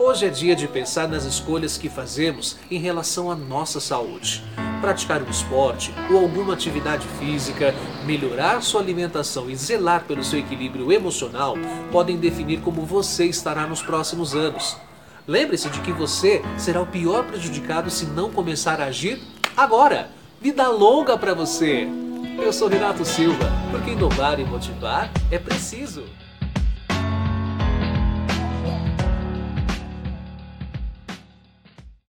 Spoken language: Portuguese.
Hoje é dia de pensar nas escolhas que fazemos em relação à nossa saúde. Praticar um esporte ou alguma atividade física, melhorar sua alimentação e zelar pelo seu equilíbrio emocional podem definir como você estará nos próximos anos. Lembre-se de que você será o pior prejudicado se não começar a agir agora. Vida longa para você! Eu sou Renato Silva, porque inovar e motivar é preciso.